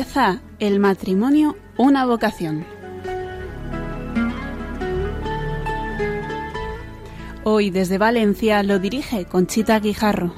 Empieza el matrimonio, una vocación. Hoy desde Valencia lo dirige Conchita Guijarro.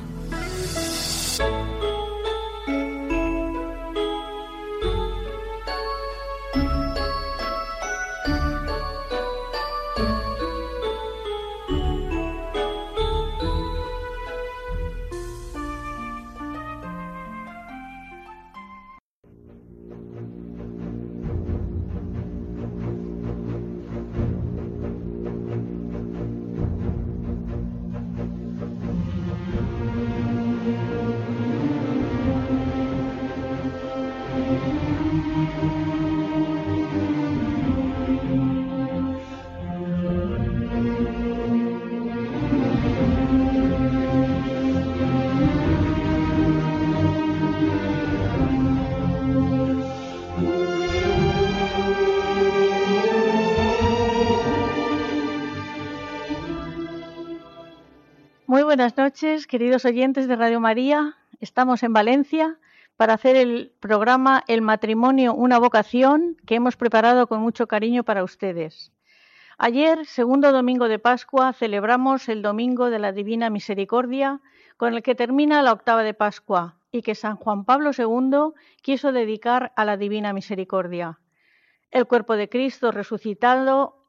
Buenas noches, queridos oyentes de Radio María. Estamos en Valencia para hacer el programa El matrimonio, una vocación que hemos preparado con mucho cariño para ustedes. Ayer, segundo domingo de Pascua, celebramos el Domingo de la Divina Misericordia, con el que termina la octava de Pascua y que San Juan Pablo II quiso dedicar a la Divina Misericordia. El cuerpo de Cristo resucitado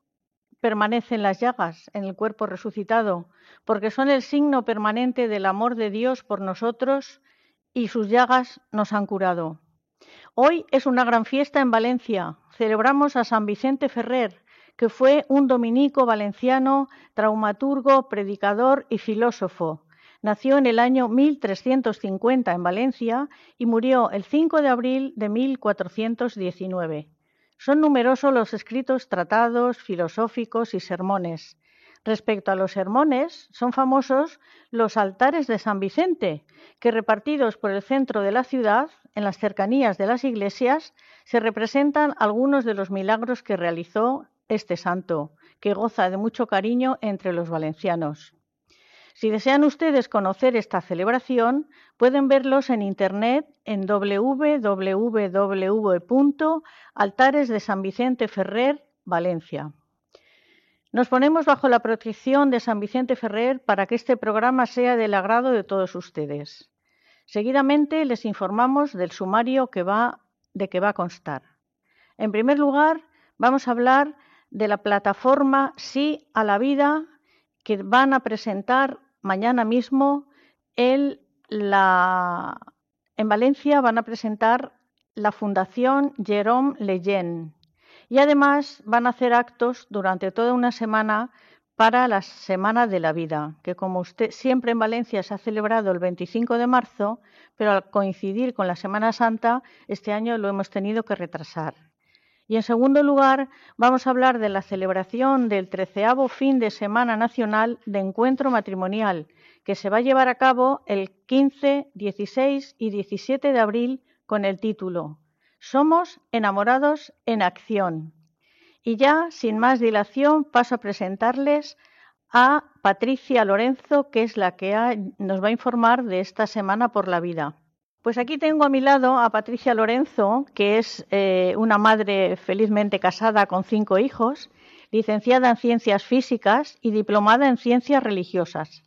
permanece en las llagas, en el cuerpo resucitado, porque son el signo permanente del amor de Dios por nosotros y sus llagas nos han curado. Hoy es una gran fiesta en Valencia. Celebramos a San Vicente Ferrer, que fue un dominico valenciano, traumaturgo, predicador y filósofo. Nació en el año 1350 en Valencia y murió el 5 de abril de 1419. Son numerosos los escritos, tratados, filosóficos y sermones. Respecto a los sermones, son famosos los altares de San Vicente, que repartidos por el centro de la ciudad, en las cercanías de las iglesias, se representan algunos de los milagros que realizó este santo, que goza de mucho cariño entre los valencianos. Si desean ustedes conocer esta celebración, pueden verlos en internet en www.altares de San Vicente Ferrer, Valencia. Nos ponemos bajo la protección de San Vicente Ferrer para que este programa sea del agrado de todos ustedes. Seguidamente les informamos del sumario que va, de que va a constar. En primer lugar, vamos a hablar de la plataforma Sí a la Vida que van a presentar mañana mismo en Valencia van a presentar la Fundación Jerome Leyen y además van a hacer actos durante toda una semana para la Semana de la Vida, que como usted siempre en Valencia se ha celebrado el 25 de marzo, pero al coincidir con la Semana Santa, este año lo hemos tenido que retrasar. Y en segundo lugar, vamos a hablar de la celebración del treceavo fin de semana nacional de encuentro matrimonial, que se va a llevar a cabo el 15, 16 y 17 de abril con el título Somos enamorados en acción. Y ya, sin más dilación, paso a presentarles a Patricia Lorenzo, que es la que nos va a informar de esta Semana por la Vida. Pues aquí tengo a mi lado a Patricia Lorenzo, que es eh, una madre felizmente casada con cinco hijos, licenciada en Ciencias Físicas y diplomada en Ciencias Religiosas.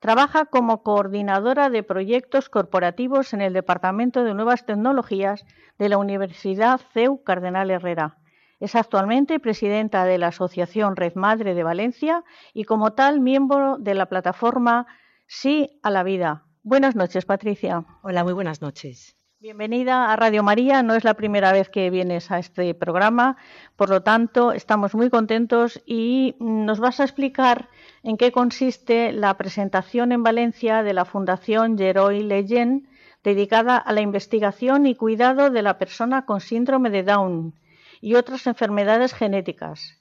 Trabaja como coordinadora de proyectos corporativos en el Departamento de Nuevas Tecnologías de la Universidad CEU Cardenal Herrera. Es actualmente presidenta de la Asociación Red Madre de Valencia y como tal miembro de la plataforma Sí a la Vida, Buenas noches, Patricia. Hola, muy buenas noches. Bienvenida a Radio María. No es la primera vez que vienes a este programa, por lo tanto, estamos muy contentos y nos vas a explicar en qué consiste la presentación en Valencia de la Fundación Geroy Leyen, dedicada a la investigación y cuidado de la persona con síndrome de Down y otras enfermedades genéticas.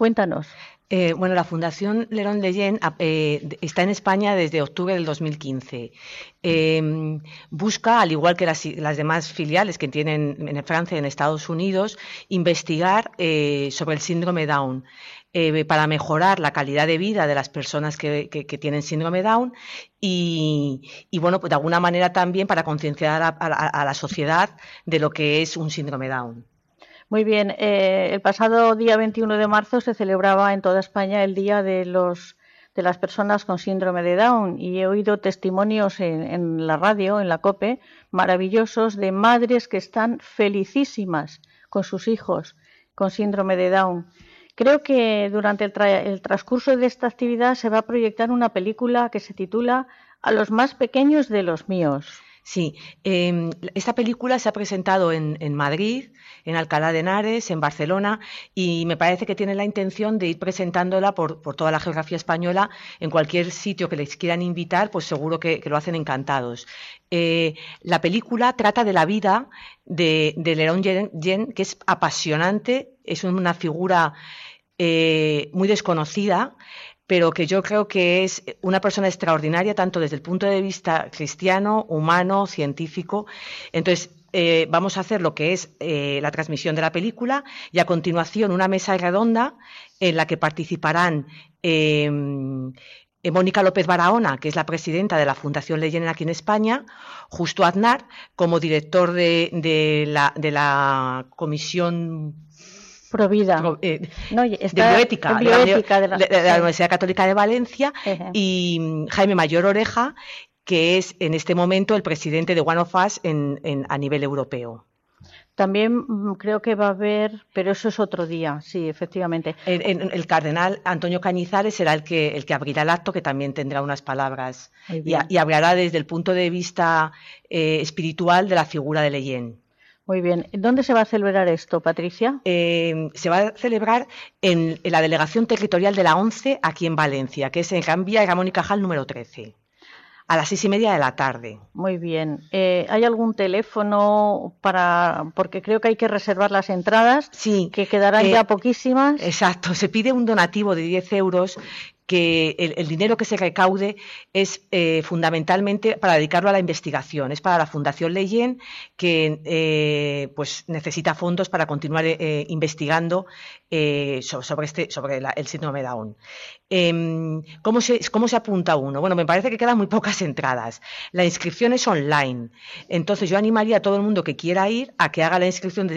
Cuéntanos. Eh, bueno, la Fundación Lerón Leyen eh, está en España desde octubre del 2015. Em, busca, al igual que las, demás filiales que tienen en Francia y en Estados Unidos, investigar eh, sobre el síndrome Down. para mejorar la calidad de vida de las personas que, tienen síndrome Down y, bueno, pues de alguna manera también para concienciar a la sociedad de lo que es un síndrome Down. Muy bien, eh, el pasado día 21 de marzo se celebraba en toda España el Día de los de las personas con síndrome de Down y he oído testimonios en, la radio, en la COPE, maravillosos de madres que están felicísimas con sus hijos con síndrome de Down. Creo que durante el, el transcurso de esta actividad se va a proyectar una película que se titula A los más pequeños de los míos. Sí, em, esta película se ha presentado en, Madrid, en Alcalá de Henares, en Barcelona, y me parece que tiene la intención de ir presentándola por, toda la geografía española, en cualquier sitio que les quieran invitar, pues seguro que, lo hacen encantados. Eh, la película trata de la vida de, de Lerón Yen, que es apasionante, es una figura eh, muy desconocida, pero que yo creo que es una persona extraordinaria tanto desde el punto de vista cristiano, humano, científico. Entonces, eh, vamos a hacer lo que es eh, la transmisión de la película y a continuación una mesa redonda en la que participarán em, eh, Mónica López Barahona, que es la presidenta de la Fundación Leyen aquí en España, Justo Aznar, como director de la Comisión Provida. Eh, de bioética, de, la, Universidad Católica de Valencia, y mm, Jaime Mayor Oreja, que es en este momento el presidente de One of Us en, a nivel europeo. También mm, creo que va a haber, pero eso es otro día, sí, efectivamente. El, cardenal Antonio Cañizares será el que, el que abrirá el acto, que también tendrá unas palabras y, hablará desde el punto de vista eh, espiritual de la figura de Leyen. Muy bien. ¿Dónde se va a celebrar esto, Patricia? Eh, se va a celebrar en, la delegación territorial de la ONCE, aquí en Valencia, que es en Gambia y Ramón y Cajal número 13 a las seis y media de la tarde. Muy bien. Eh, ¿Hay algún teléfono para.? Porque creo que hay que reservar las entradas. Sí. Que quedarán ya eh, poquísimas. Exacto. Se pide un donativo de 10 euros que el, dinero que se recaude es eh, fundamentalmente para dedicarlo a la investigación. Es para la Fundación Leyen que eh, pues necesita fondos para continuar eh, investigando sobre, este, sobre el síndrome Down. Em, ¿cómo, se, ¿Cómo se apunta uno? Bueno, me parece que quedan muy pocas entradas. La inscripción es online. Entonces yo animaría a todo el mundo que quiera ir a que haga la inscripción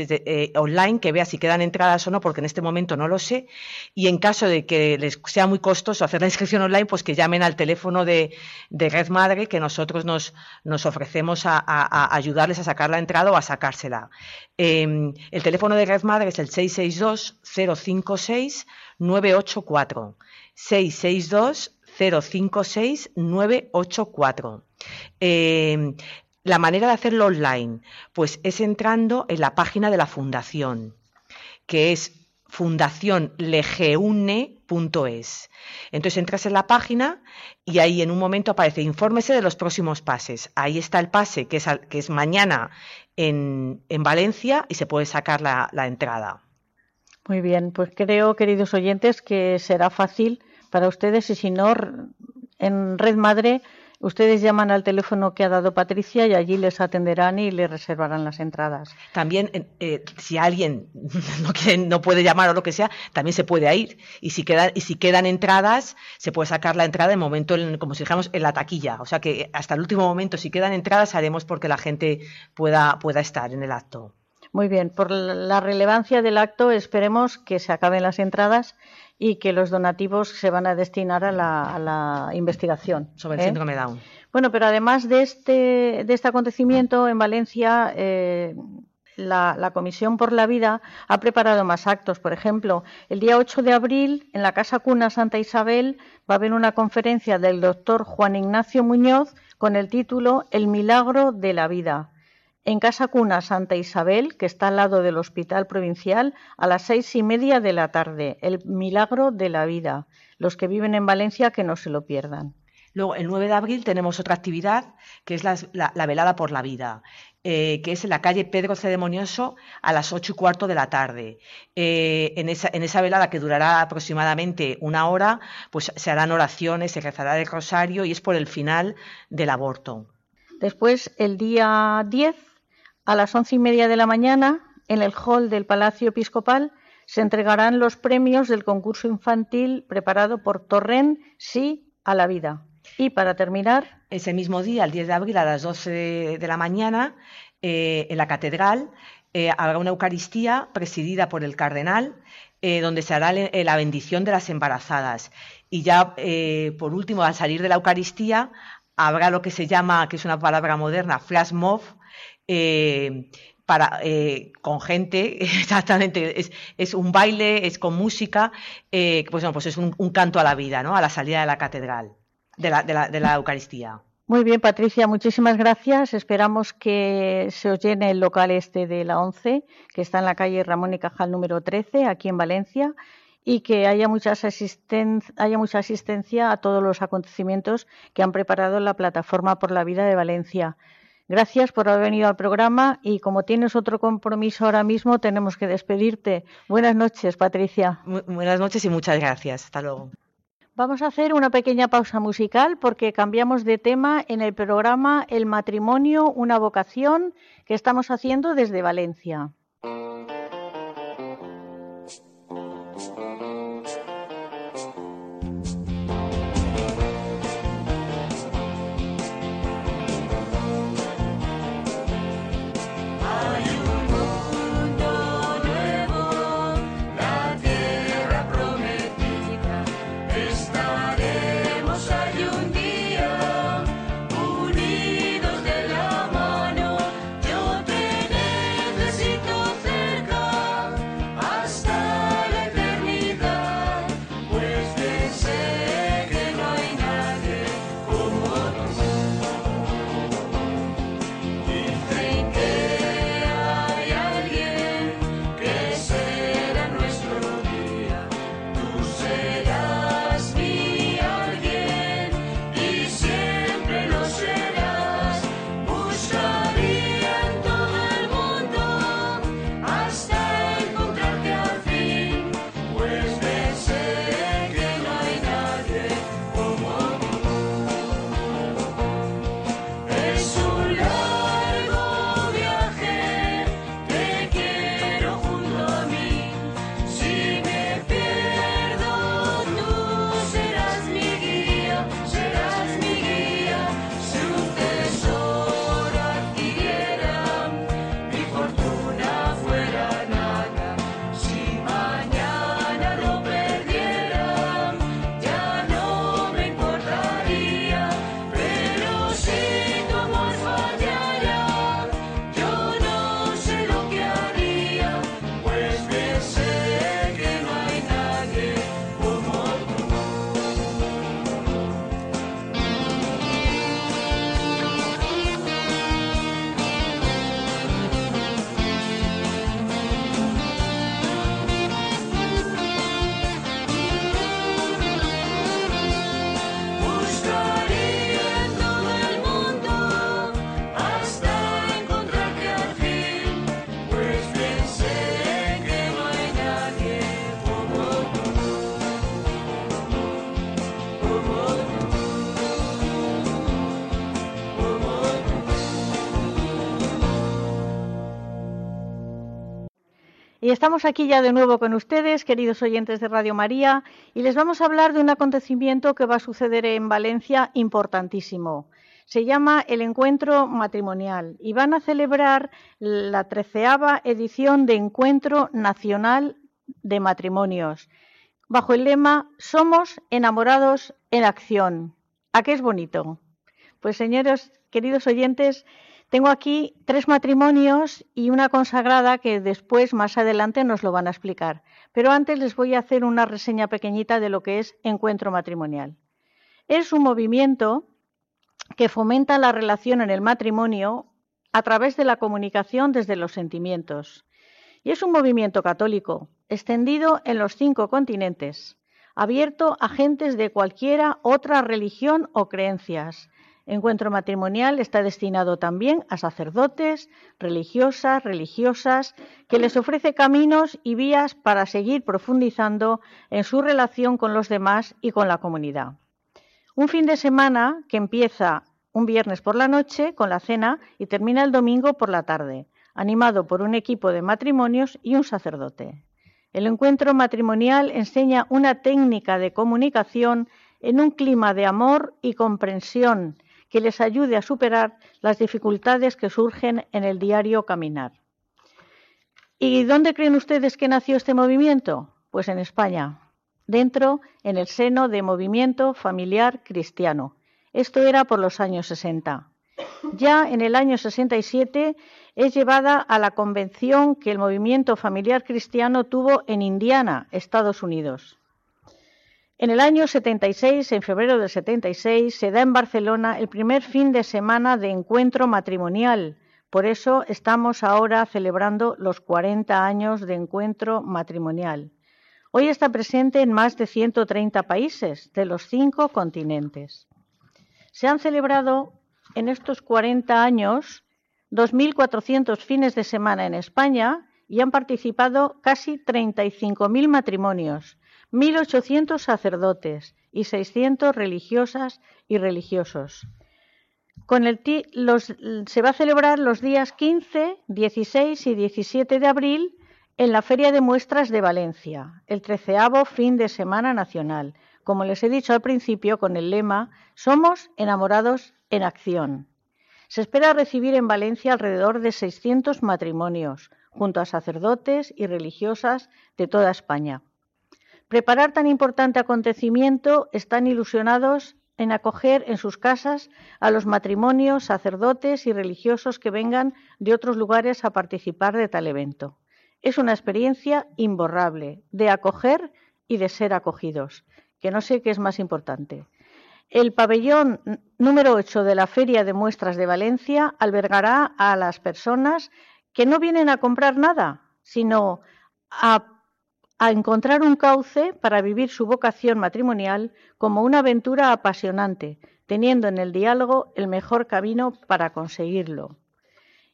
online, que vea si quedan entradas o no, porque en este momento no lo sé. Y en caso de que les sea muy costoso hacer la inscripción online, pues que llamen al teléfono de, Red Madre, que nosotros nos, ofrecemos a, ayudarles a sacar la entrada o a sacársela. Em, el teléfono de Red Madre es el 662-056-984. 662-056-984. Em, la manera de hacerlo online, pues es entrando en la página de la fundación, que es fundacionlegeune.es. Entonces entras en la página y ahí en un momento aparece infórmese de los próximos pases. Ahí está el pase que es, que es mañana en, Valencia y se puede sacar la, la entrada. Muy bien, pues creo, queridos oyentes, que será fácil para ustedes y si no, en Red Madre Ustedes llaman al teléfono que ha dado Patricia y allí les atenderán y les reservarán las entradas. También, eh, si alguien no, puede llamar o lo que sea, también se puede ir. Y si, y si quedan entradas, se puede sacar la entrada en momento, como si dijéramos, en la taquilla. O sea que hasta el último momento, si quedan entradas, haremos porque la gente pueda, pueda estar en el acto. Muy bien, por la relevancia del acto, esperemos que se acaben las entradas y que los donativos se van a destinar a la, investigación. Sobre el ¿eh? síndrome Down. Bueno, pero además de este, de este acontecimiento en Valencia, eh, la, la, Comisión por la Vida ha preparado más actos. Por ejemplo, el día 8 de abril, en la Casa Cuna Santa Isabel, va a haber una conferencia del doctor Juan Ignacio Muñoz con el título El milagro de la vida en Casa Cuna Santa Isabel, que está al lado del Hospital Provincial, a las seis y media de la tarde. El milagro de la vida. Los que viven en Valencia que no se lo pierdan. Luego, el 9 de abril tenemos otra actividad que es la, velada por la vida, eh, que es en la calle Pedro Ceremonioso a las 8 y cuarto de la tarde. Eh, en, esa, en, esa, velada que durará aproximadamente una hora, pues se harán oraciones, se rezará el rosario y es por el final del aborto. Después, el día 10, a las once y media de la mañana, en el hall del Palacio Episcopal, se entregarán los premios del concurso infantil preparado por Torren Sí a la Vida. Y para terminar. Ese mismo día, el 10 de abril, a las 12 de la mañana, eh, en la catedral, eh, habrá una Eucaristía presidida por el cardenal, eh, donde se hará la bendición de las embarazadas. Y ya, por último, al salir de la Eucaristía, habrá lo que se llama, que es una palabra moderna, flash mob, para, con gente, exactamente, es, un baile, es con música, pues, pues es un, canto a la vida, ¿no? a la salida de la catedral de la, de la, de la Eucaristía. Muy bien, Patricia, muchísimas gracias. Esperamos que se os llene el local este de la 11, que está en la calle Ramón y Cajal número 13, aquí en Valencia, y que haya, muchas haya mucha asistencia a todos los acontecimientos que han preparado la Plataforma por la Vida de Valencia. Gracias por haber venido al programa y como tienes otro compromiso ahora mismo, tenemos que despedirte. Buenas noches, Patricia. buenas noches y muchas gracias. Hasta luego. Vamos a hacer una pequeña pausa musical porque cambiamos de tema en el programa El matrimonio, una vocación que estamos haciendo desde Valencia. Y estamos aquí ya de nuevo con ustedes, queridos oyentes de Radio María, y les vamos a hablar de un acontecimiento que va a suceder en Valencia importantísimo. Se llama el Encuentro Matrimonial y van a celebrar la treceava edición de Encuentro Nacional de Matrimonios, bajo el lema Somos enamorados en acción. ¿A qué es bonito? Pues señores, queridos oyentes, tengo aquí tres matrimonios y una consagrada que después, más adelante, nos lo van a explicar. Pero antes les voy a hacer una reseña pequeñita de lo que es encuentro matrimonial. Es un movimiento que fomenta la relación en el matrimonio a través de la comunicación desde los sentimientos. Y es un movimiento católico, extendido en los cinco continentes, abierto a gentes de cualquiera otra religión o creencias. Encuentro matrimonial está destinado también a sacerdotes, religiosas, religiosas, que les ofrece caminos y vías para seguir profundizando en su relación con los demás y con la comunidad. Un fin de semana que empieza un viernes por la noche con la cena y termina el domingo por la tarde, animado por un equipo de matrimonios y un sacerdote. El encuentro matrimonial enseña una técnica de comunicación en un clima de amor y comprensión que les ayude a superar las dificultades que surgen en el diario caminar. ¿Y dónde creen ustedes que nació este movimiento? Pues en España, dentro, en el seno de Movimiento Familiar Cristiano. Esto era por los años 60. Ya en el año 67 es llevada a la convención que el movimiento familiar cristiano tuvo en Indiana, Estados Unidos. En el año 76, en febrero del 76, se da en Barcelona el primer fin de semana de encuentro matrimonial. Por eso estamos ahora celebrando los 40 años de encuentro matrimonial. Hoy está presente en más de 130 países de los cinco continentes. Se han celebrado en estos 40 años 2.400 fines de semana en España y han participado casi 35.000 matrimonios 1.800 sacerdotes y 600 religiosas y religiosos. Con el se va a celebrar los días 15, 16 y 17 de abril en la Feria de Muestras de Valencia, el treceavo fin de semana nacional, como les he dicho al principio con el lema Somos enamorados en acción. Se espera recibir en Valencia alrededor de 600 matrimonios, junto a sacerdotes y religiosas de toda España preparar tan importante acontecimiento están ilusionados en acoger en sus casas a los matrimonios, sacerdotes y religiosos que vengan de otros lugares a participar de tal evento. Es una experiencia imborrable de acoger y de ser acogidos, que no sé qué es más importante. El pabellón número 8 de la Feria de Muestras de Valencia albergará a las personas que no vienen a comprar nada, sino a a encontrar un cauce para vivir su vocación matrimonial como una aventura apasionante, teniendo en el diálogo el mejor camino para conseguirlo.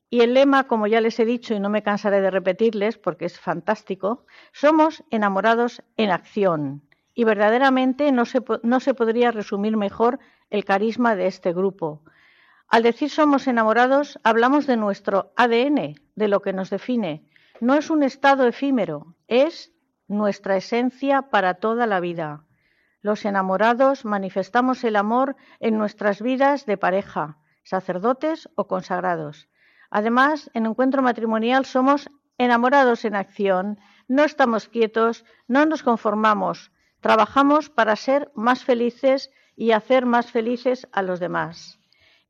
Y el lema, como ya les he dicho y no me cansaré de repetirles porque es fantástico, somos enamorados en acción. Y verdaderamente no se, no se podría resumir mejor el carisma de este grupo. Al decir somos enamorados, hablamos de nuestro ADN, de lo que nos define. No es un estado efímero, es nuestra esencia para toda la vida. Los enamorados manifestamos el amor en nuestras vidas de pareja, sacerdotes o consagrados. Además, en encuentro matrimonial somos enamorados en acción, no estamos quietos, no nos conformamos, trabajamos para ser más felices y hacer más felices a los demás.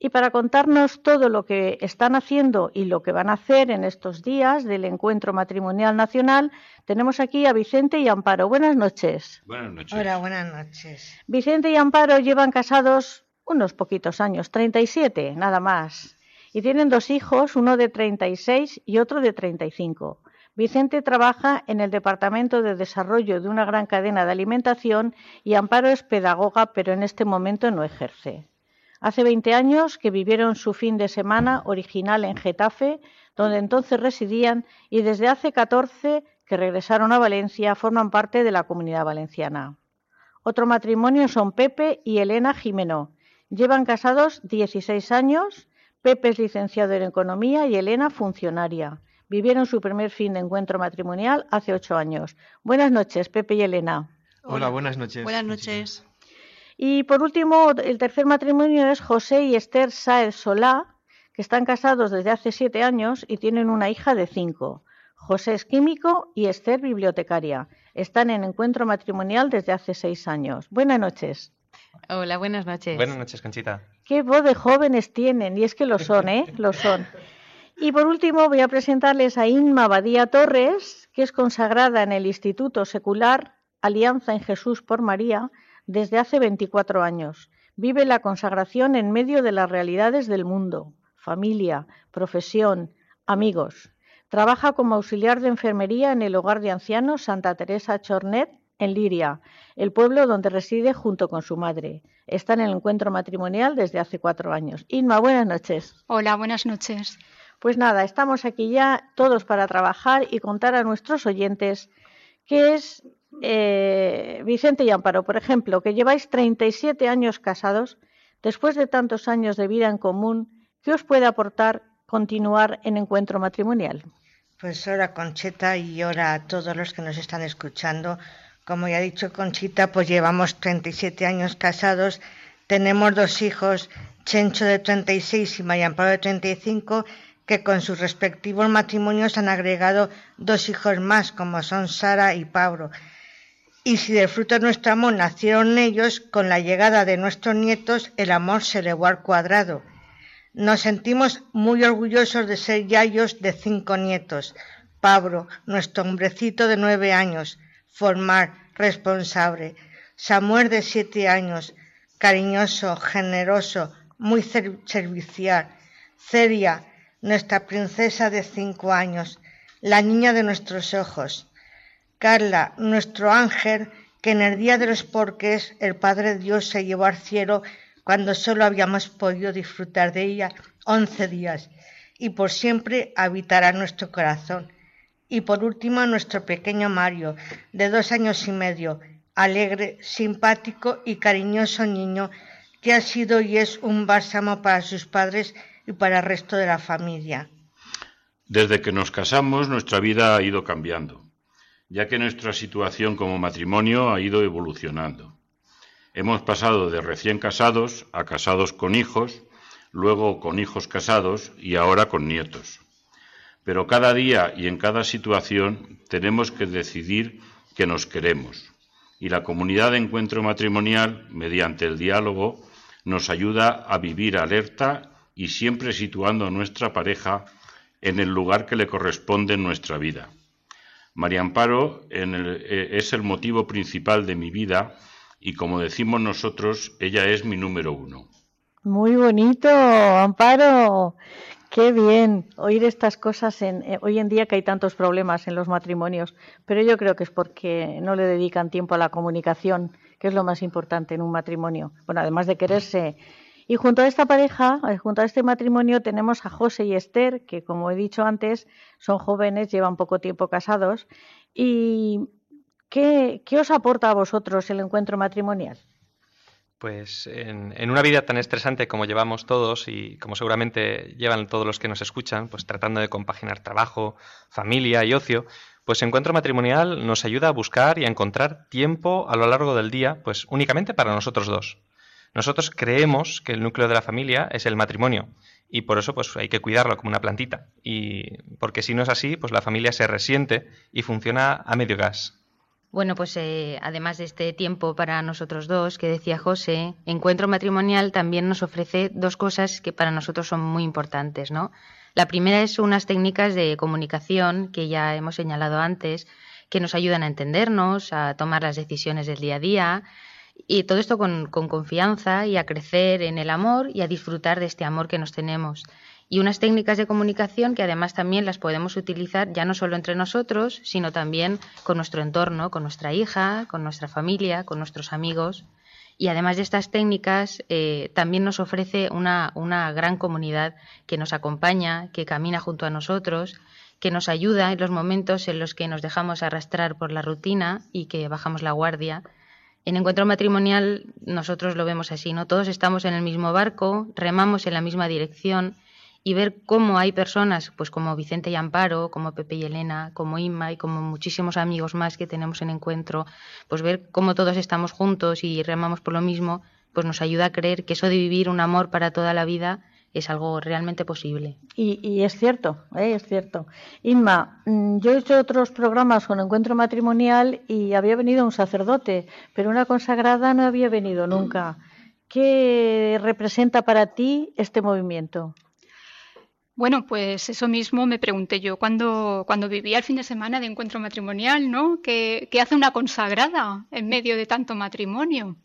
Y para contarnos todo lo que están haciendo y lo que van a hacer en estos días del Encuentro Matrimonial Nacional, tenemos aquí a Vicente y Amparo. Buenas noches. Buenas noches. Hola, buenas noches. Vicente y Amparo llevan casados unos poquitos años, 37 nada más. Y tienen dos hijos, uno de 36 y otro de 35. Vicente trabaja en el Departamento de Desarrollo de una gran cadena de alimentación y Amparo es pedagoga, pero en este momento no ejerce. Hace 20 años que vivieron su fin de semana original en Getafe, donde entonces residían, y desde hace 14 que regresaron a Valencia forman parte de la comunidad valenciana. Otro matrimonio son Pepe y Elena Jimeno. Llevan casados 16 años. Pepe es licenciado en Economía y Elena funcionaria. Vivieron su primer fin de encuentro matrimonial hace ocho años. Buenas noches, Pepe y Elena. Hola, buenas noches. Buenas noches. Y por último, el tercer matrimonio es José y Esther Saez Solá, que están casados desde hace siete años y tienen una hija de cinco. José es químico y Esther bibliotecaria. Están en encuentro matrimonial desde hace seis años. Buenas noches. Hola, buenas noches. Buenas noches, Conchita. Qué voz de jóvenes tienen, y es que lo son, ¿eh? Lo son. Y por último voy a presentarles a Inma Badía Torres, que es consagrada en el Instituto Secular Alianza en Jesús por María, desde hace 24 años. Vive la consagración en medio de las realidades del mundo, familia, profesión, amigos. Trabaja como auxiliar de enfermería en el hogar de ancianos Santa Teresa Chornet en Liria, el pueblo donde reside junto con su madre. Está en el encuentro matrimonial desde hace cuatro años. Inma, buenas noches. Hola, buenas noches. Pues nada, estamos aquí ya todos para trabajar y contar a nuestros oyentes qué es eh, Vicente y Amparo, por ejemplo, que lleváis 37 años casados, después de tantos años de vida en común, ¿qué os puede aportar continuar en encuentro matrimonial? Pues ahora Concheta y ahora a todos los que nos están escuchando. Como ya ha dicho Conchita, pues llevamos 37 años casados, tenemos dos hijos, Chencho de 36 y María Amparo de 35, que con sus respectivos matrimonios han agregado dos hijos más, como son Sara y Pablo. Y si del fruto de nuestro amor nacieron ellos, con la llegada de nuestros nietos el amor se elevó al cuadrado. Nos sentimos muy orgullosos de ser yayos de cinco nietos. Pablo, nuestro hombrecito de nueve años, Formar, responsable. Samuel de siete años, cariñoso, generoso, muy servicial. Celia, nuestra princesa de cinco años, la niña de nuestros ojos. Carla, nuestro ángel, que en el día de los porques el Padre Dios se llevó al cielo cuando solo habíamos podido disfrutar de ella once días, y por siempre habitará nuestro corazón. Y por último, nuestro pequeño Mario, de dos años y medio, alegre, simpático y cariñoso niño, que ha sido y es un bálsamo para sus padres y para el resto de la familia. Desde que nos casamos, nuestra vida ha ido cambiando ya que nuestra situación como matrimonio ha ido evolucionando. Hemos pasado de recién casados a casados con hijos, luego con hijos casados y ahora con nietos. Pero cada día y en cada situación tenemos que decidir que nos queremos. Y la comunidad de encuentro matrimonial, mediante el diálogo, nos ayuda a vivir alerta y siempre situando a nuestra pareja en el lugar que le corresponde en nuestra vida. María Amparo eh, es el motivo principal de mi vida y como decimos nosotros, ella es mi número uno. Muy bonito, Amparo. Qué bien oír estas cosas en, eh, hoy en día que hay tantos problemas en los matrimonios, pero yo creo que es porque no le dedican tiempo a la comunicación, que es lo más importante en un matrimonio. Bueno, además de quererse y junto a esta pareja, eh, junto a este matrimonio, tenemos a José y Esther, que como he dicho antes, son jóvenes, llevan poco tiempo casados. ¿Y qué, os aporta a vosotros el encuentro matrimonial? Pues en, en, una vida tan estresante como llevamos todos y como seguramente llevan todos los que nos escuchan, pues tratando de compaginar trabajo, familia y ocio, pues encuentro matrimonial nos ayuda a buscar y a encontrar tiempo a lo largo del día, pues únicamente para nosotros dos. Nosotros creemos que el núcleo de la familia es el matrimonio y por eso pues hay que cuidarlo como una plantita y porque si no es así pues la familia se resiente y funciona a medio gas. Bueno, pues eh, además de este tiempo para nosotros dos, que decía José, Encuentro Matrimonial también nos ofrece dos cosas que para nosotros son muy importantes, ¿no? La primera es unas técnicas de comunicación que ya hemos señalado antes, que nos ayudan a entendernos, a tomar las decisiones del día a día, y todo esto con, confianza y a crecer en el amor y a disfrutar de este amor que nos tenemos. Y unas técnicas de comunicación que además también las podemos utilizar ya no solo entre nosotros, sino también con nuestro entorno, con nuestra hija, con nuestra familia, con nuestros amigos. Y además de estas técnicas, eh, también nos ofrece una, una gran comunidad que nos acompaña, que camina junto a nosotros, que nos ayuda en los momentos en los que nos dejamos arrastrar por la rutina y que bajamos la guardia en encuentro matrimonial nosotros lo vemos así, ¿no? Todos estamos en el mismo barco, remamos en la misma dirección y ver cómo hay personas, pues como Vicente y Amparo, como Pepe y Elena, como Inma y como muchísimos amigos más que tenemos en encuentro, pues ver cómo todos estamos juntos y remamos por lo mismo, pues nos ayuda a creer que eso de vivir un amor para toda la vida es algo realmente posible. Y, es cierto, ¿eh? es cierto. Inma, mm, yo he hecho otros programas con encuentro matrimonial y había venido un sacerdote, pero una consagrada no había venido nunca. ¿Qué representa para ti este movimiento? Bueno, pues eso mismo me pregunté yo cuando, cuando vivía el fin de semana de encuentro matrimonial, ¿no? ¿Qué, hace una consagrada en medio de tanto matrimonio?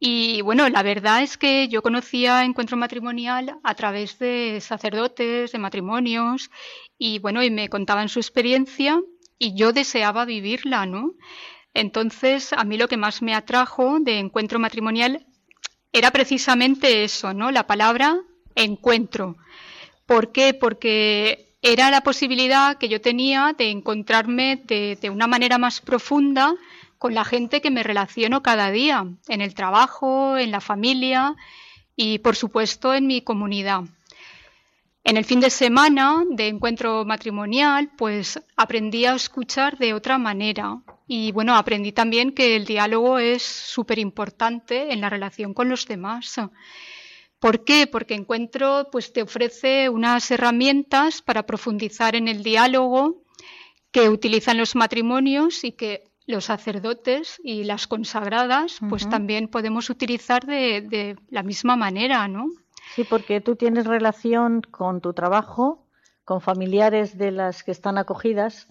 Y bueno, la verdad es que yo conocía encuentro matrimonial a través de sacerdotes, de matrimonios, y bueno, y me contaban su experiencia y yo deseaba vivirla, ¿no? Entonces, a mí lo que más me atrajo de encuentro matrimonial era precisamente eso, ¿no? La palabra encuentro. ¿Por qué? Porque era la posibilidad que yo tenía de encontrarme de, una manera más profunda con la gente que me relaciono cada día, en el trabajo, en la familia y, por supuesto, en mi comunidad. En el fin de semana de encuentro matrimonial, pues aprendí a escuchar de otra manera. Y bueno, aprendí también que el diálogo es súper importante en la relación con los demás. ¿Por qué? Porque encuentro pues te ofrece unas herramientas para profundizar en el diálogo que utilizan los matrimonios y que los sacerdotes y las consagradas pues también podemos utilizar de, de la misma manera, ¿no? Sí, porque tú tienes relación con tu trabajo, con familiares de las que están acogidas,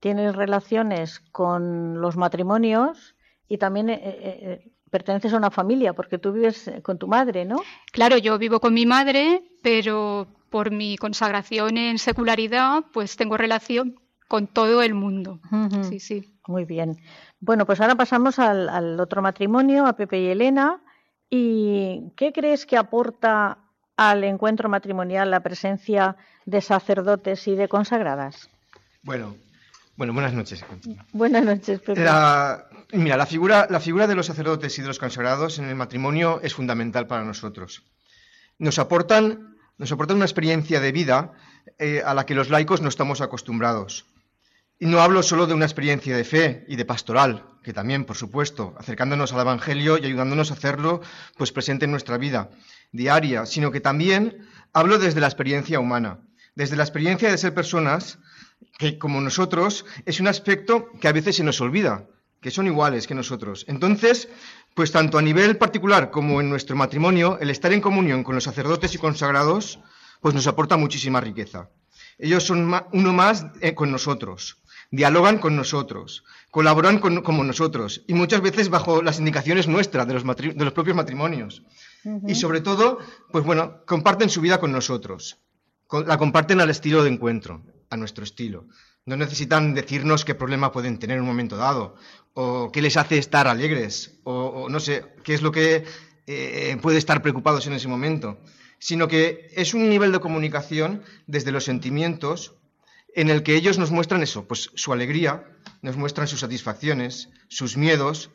tienes relaciones con los matrimonios y también eh, eh, eh, perteneces a una familia, porque tú vives con tu madre, ¿no? Claro, yo vivo con mi madre, pero por mi consagración en secularidad, pues tengo relación con todo el mundo. Sí, sí. Muy bien. Bueno, pues ahora pasamos al, al otro matrimonio, a Pepe y Elena. ¿Y qué crees que aporta al encuentro matrimonial la presencia de sacerdotes y de consagradas? Bueno, bueno, buenas noches. Buenas noches, Pepe. mira, la figura, la figura de los sacerdotes y de los consagrados en el matrimonio es fundamental para nosotros. Nos aportan, nos aportan una experiencia de vida eh, a la que los laicos no estamos acostumbrados. Y no hablo solo de una experiencia de fe y de pastoral, que también, por supuesto, acercándonos al Evangelio y ayudándonos a hacerlo pues presente en nuestra vida diaria, sino que también hablo desde la experiencia humana, desde la experiencia de ser personas que, como nosotros, es un aspecto que a veces se nos olvida, que son iguales que nosotros. Entonces, pues tanto a nivel particular como en nuestro matrimonio, el estar en comunión con los sacerdotes y consagrados, pues nos aporta muchísima riqueza. Ellos son uno más eh, con nosotros dialogan con nosotros, colaboran con, como nosotros y muchas veces bajo las indicaciones nuestras de los, de los propios matrimonios. Y sobre todo, pues bueno, comparten su vida con nosotros, la comparten al estilo de encuentro, a nuestro estilo. No necesitan decirnos qué problema pueden tener en un momento dado, o qué les hace estar alegres, o, no sé, qué es lo que eh, puede estar preocupados en ese momento, sino que es un nivel de comunicación desde los sentimientos en el que ellos nos muestran eso, pues su alegría, nos muestran sus satisfacciones, sus miedos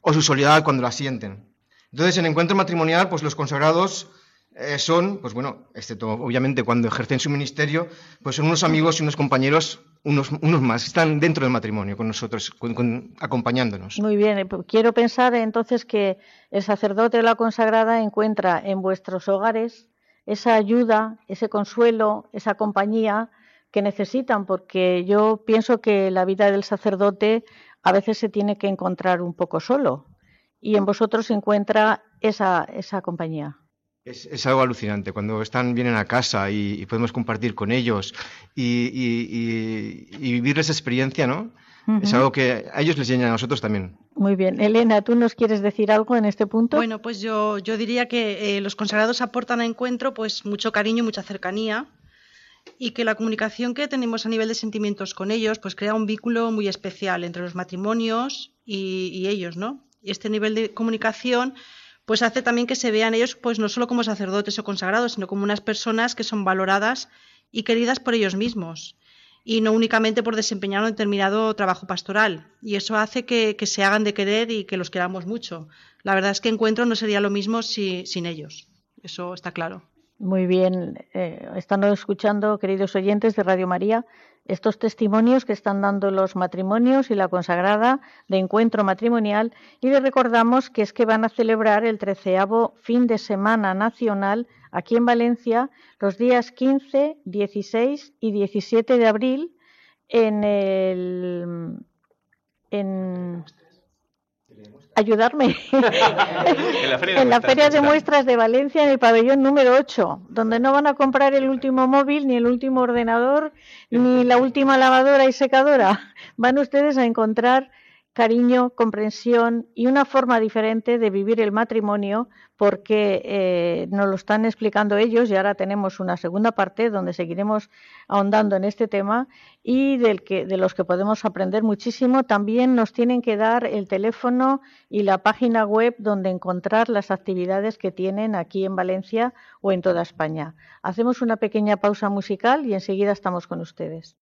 o su soledad cuando la sienten. Entonces, en encuentro matrimonial, pues los consagrados eh, son, pues bueno, excepto obviamente cuando ejercen su ministerio, pues son unos amigos y unos compañeros, unos, unos más, están dentro del matrimonio con nosotros, acompañándonos. Muy bien, eh, quiero pensar entonces que el sacerdote o la consagrada encuentra en vuestros hogares esa ayuda, ese consuelo, esa compañía que necesitan, porque yo pienso que la vida del sacerdote a veces se tiene que encontrar un poco solo y en vosotros se encuentra esa, esa compañía. Es, algo alucinante cuando están vienen a casa y, podemos compartir con ellos y, y, vivir esa experiencia, ¿no? Es algo que a ellos les llena a nosotros también. Muy bien. Elena, ¿tú nos quieres decir algo en este punto? Bueno, pues yo, yo diría que eh, los consagrados aportan a encuentro pues mucho cariño, mucha cercanía y que la comunicación que tenemos a nivel de sentimientos con ellos pues crea un vínculo muy especial entre los matrimonios y, ellos, ¿no? Y este nivel de comunicación pues hace también que se vean ellos pues no solo como sacerdotes o consagrados, sino como unas personas que son valoradas y queridas por ellos mismos y no únicamente por desempeñar un determinado trabajo pastoral. Y eso hace que, se hagan de querer y que los queramos mucho. La verdad es que encuentro no sería lo mismo sin ellos. Eso está claro. Muy bien, eh, están escuchando, queridos oyentes de Radio María, estos testimonios que están dando los matrimonios y la consagrada de encuentro matrimonial y les recordamos que es que van a celebrar el treceavo fin de semana nacional aquí en Valencia los días 15, 16 y 17 de abril en el en ayudarme en la Feria, de, Muestras de Valencia en el pabellón número 8, donde no van a comprar el último móvil, ni el último ordenador, ni la última lavadora y secadora. Van ustedes a encontrar cariño, comprensión y una forma diferente de vivir el matrimonio porque eh, nos lo están explicando ellos y ahora tenemos una segunda parte donde seguiremos ahondando en este tema y del que, de los que podemos aprender muchísimo. También nos tienen que dar el teléfono y la página web donde encontrar las actividades que tienen aquí en Valencia o en toda España. Hacemos una pequeña pausa musical y enseguida estamos con ustedes.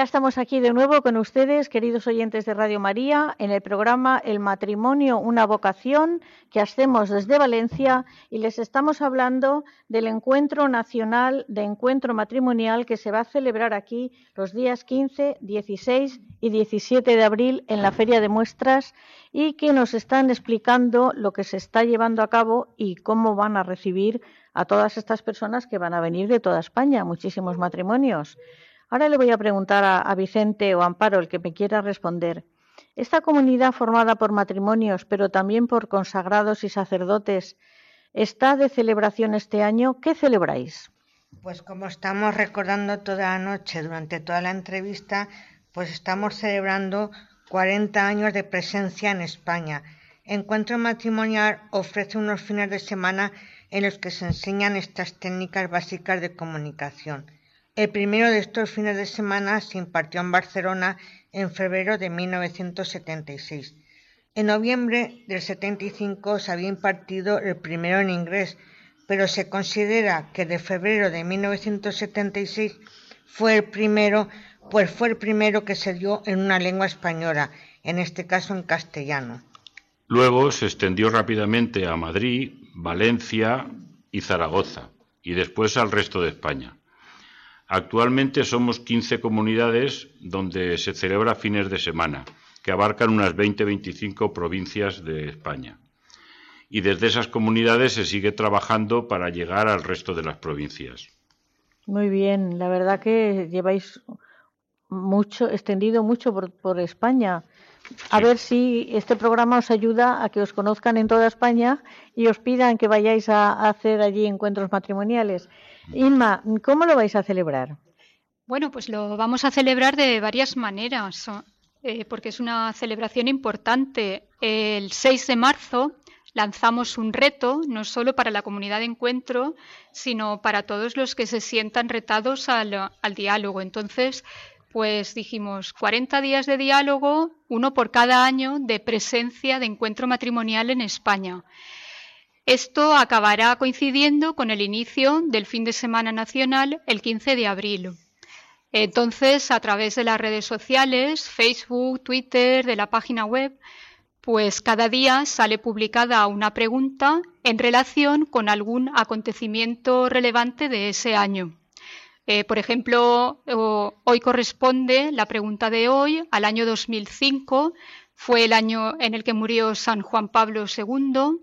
Ya estamos aquí de nuevo con ustedes, queridos oyentes de Radio María, en el programa El matrimonio, una vocación que hacemos desde Valencia y les estamos hablando del encuentro nacional de encuentro matrimonial que se va a celebrar aquí los días 15, 16 y 17 de abril en la Feria de Muestras y que nos están explicando lo que se está llevando a cabo y cómo van a recibir a todas estas personas que van a venir de toda España, muchísimos matrimonios. Ahora le voy a preguntar a, Vicente o Amparo, el que me quiera responder. Esta comunidad formada por matrimonios, pero también por consagrados y sacerdotes, ¿está de celebración este año? ¿Qué celebráis? Pues como estamos recordando toda la noche durante toda la entrevista, pues estamos celebrando 40 años de presencia en España. Encuentro Matrimonial ofrece unos fines de semana en los que se enseñan estas técnicas básicas de comunicación. El primero de estos fines de semana se impartió en Barcelona en febrero de 1976. En noviembre del 75 se había impartido el primero en inglés, pero se considera que de febrero de 1976 fue el primero pues fue el primero que se dio en una lengua española, en este caso en castellano. Luego se extendió rápidamente a Madrid, Valencia y Zaragoza, y después al resto de España. Actualmente somos 15 comunidades donde se celebra fines de semana, que abarcan unas 20-25 provincias de España. Y desde esas comunidades se sigue trabajando para llegar al resto de las provincias. Muy bien, la verdad que lleváis mucho, extendido mucho por, España. A ver si este programa os ayuda a que os conozcan en toda España y os pidan que vayáis a hacer allí encuentros matrimoniales. Inma, ¿cómo lo vais a celebrar? Bueno, pues lo vamos a celebrar de varias maneras, eh, porque es una celebración importante. El 6 de marzo lanzamos un reto, no solo para la comunidad de encuentro, sino para todos los que se sientan retados al, al diálogo. Entonces, pues dijimos 40 días de diálogo, uno por cada año de presencia de encuentro matrimonial en España. Esto acabará coincidiendo con el inicio del fin de semana nacional el 15 de abril. Entonces, a través de las redes sociales, Facebook, Twitter, de la página web, pues cada día sale publicada una pregunta en relación con algún acontecimiento relevante de ese año. Eh, por ejemplo, hoy corresponde la pregunta de hoy al año 2005, fue el año en el que murió San Juan Pablo II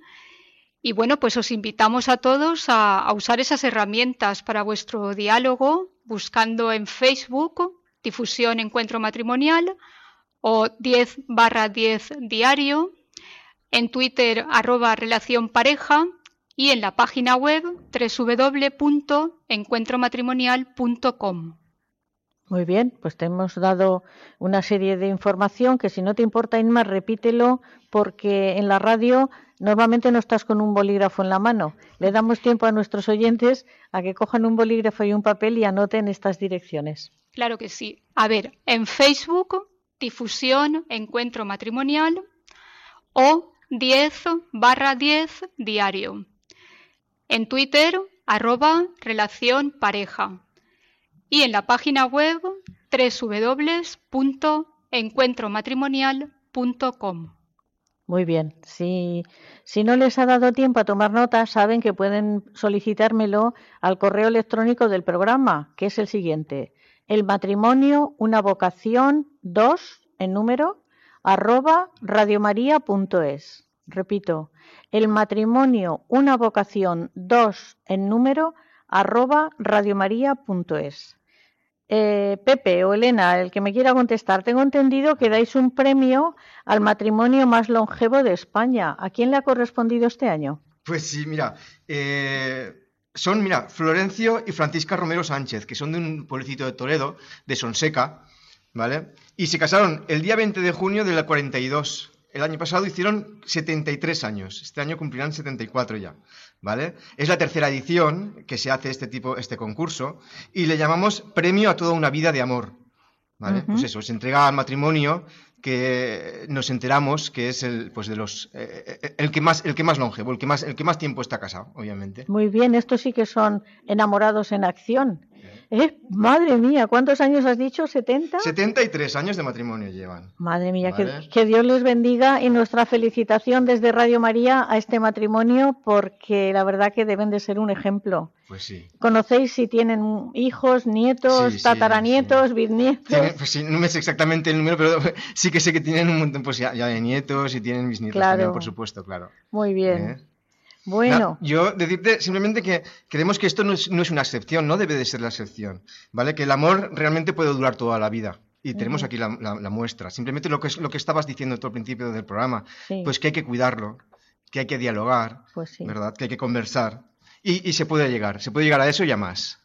y bueno, pues os invitamos a todos a, usar esas herramientas para vuestro diálogo, buscando en Facebook difusión encuentro matrimonial o 10 barra 10 diario, en Twitter arroba relación pareja y en la página web www.encuentromatrimonial.com. Muy bien, pues te hemos dado una serie de información que si no te importa, Inma, repítelo porque en la radio normalmente no estás con un bolígrafo en la mano. Le damos tiempo a nuestros oyentes a que cojan un bolígrafo y un papel y anoten estas direcciones. Claro que sí. A ver, en Facebook, difusión, encuentro matrimonial o 10 barra 10 diario. En Twitter, arroba relación pareja y en la página web www.encuentromatrimonial.com. Muy bien. Si, si no les ha dado tiempo a tomar nota, saben que pueden solicitármelo al correo electrónico del programa, que es el siguiente. El matrimonio, una vocación, dos, en número, arroba radiomaria.es. Repito, el matrimonio, una vocación, dos, en número, arroba radiomaria.es. Eh, Pepe o Elena, el que me quiera contestar, tengo entendido que dais un premio al matrimonio más longevo de España. ¿A quién le ha correspondido este año? Pues sí, mira, eh, son, mira, Florencio y Francisca Romero Sánchez, que son de un pueblecito de Toledo, de Sonseca, ¿vale? Y se casaron el día 20 de junio del 42. El año pasado hicieron 73 años, este año cumplirán 74 ya. ¿vale? Es la tercera edición que se hace este tipo, este concurso, y le llamamos Premio a toda una vida de amor, ¿vale? Pues eso, se entrega al matrimonio que nos enteramos que es el pues de los eh, eh, el que más el que más longevo, el que más el que más tiempo está casado, obviamente. Muy bien, estos sí que son enamorados en acción. ¿Eh? Madre mía, ¿cuántos años has dicho? ¿70? 73 años de matrimonio llevan. Madre mía, que, Dios les bendiga y nuestra felicitación desde Radio María a este matrimonio porque la verdad que deben de ser un ejemplo. Pues sí. ¿Conocéis si tienen hijos, nietos, tataranietos, bisnietos? pues sí, no me sé exactamente el número, pero sí que sé que tienen un montón pues ya, de nietos y tienen bisnietos también, por supuesto, claro. Muy bien. ¿Eh? Bueno. yo decirte simplemente que creemos que esto no es, una excepción, no debe de ser la excepción, ¿vale? Que el amor realmente puede durar toda la vida. Y tenemos aquí la, muestra. Simplemente lo que, es, lo que estabas diciendo al principio del programa, pues que hay que cuidarlo, que hay que dialogar, pues ¿verdad? Que hay que conversar. Y, y se puede llegar, se puede llegar a eso y a más.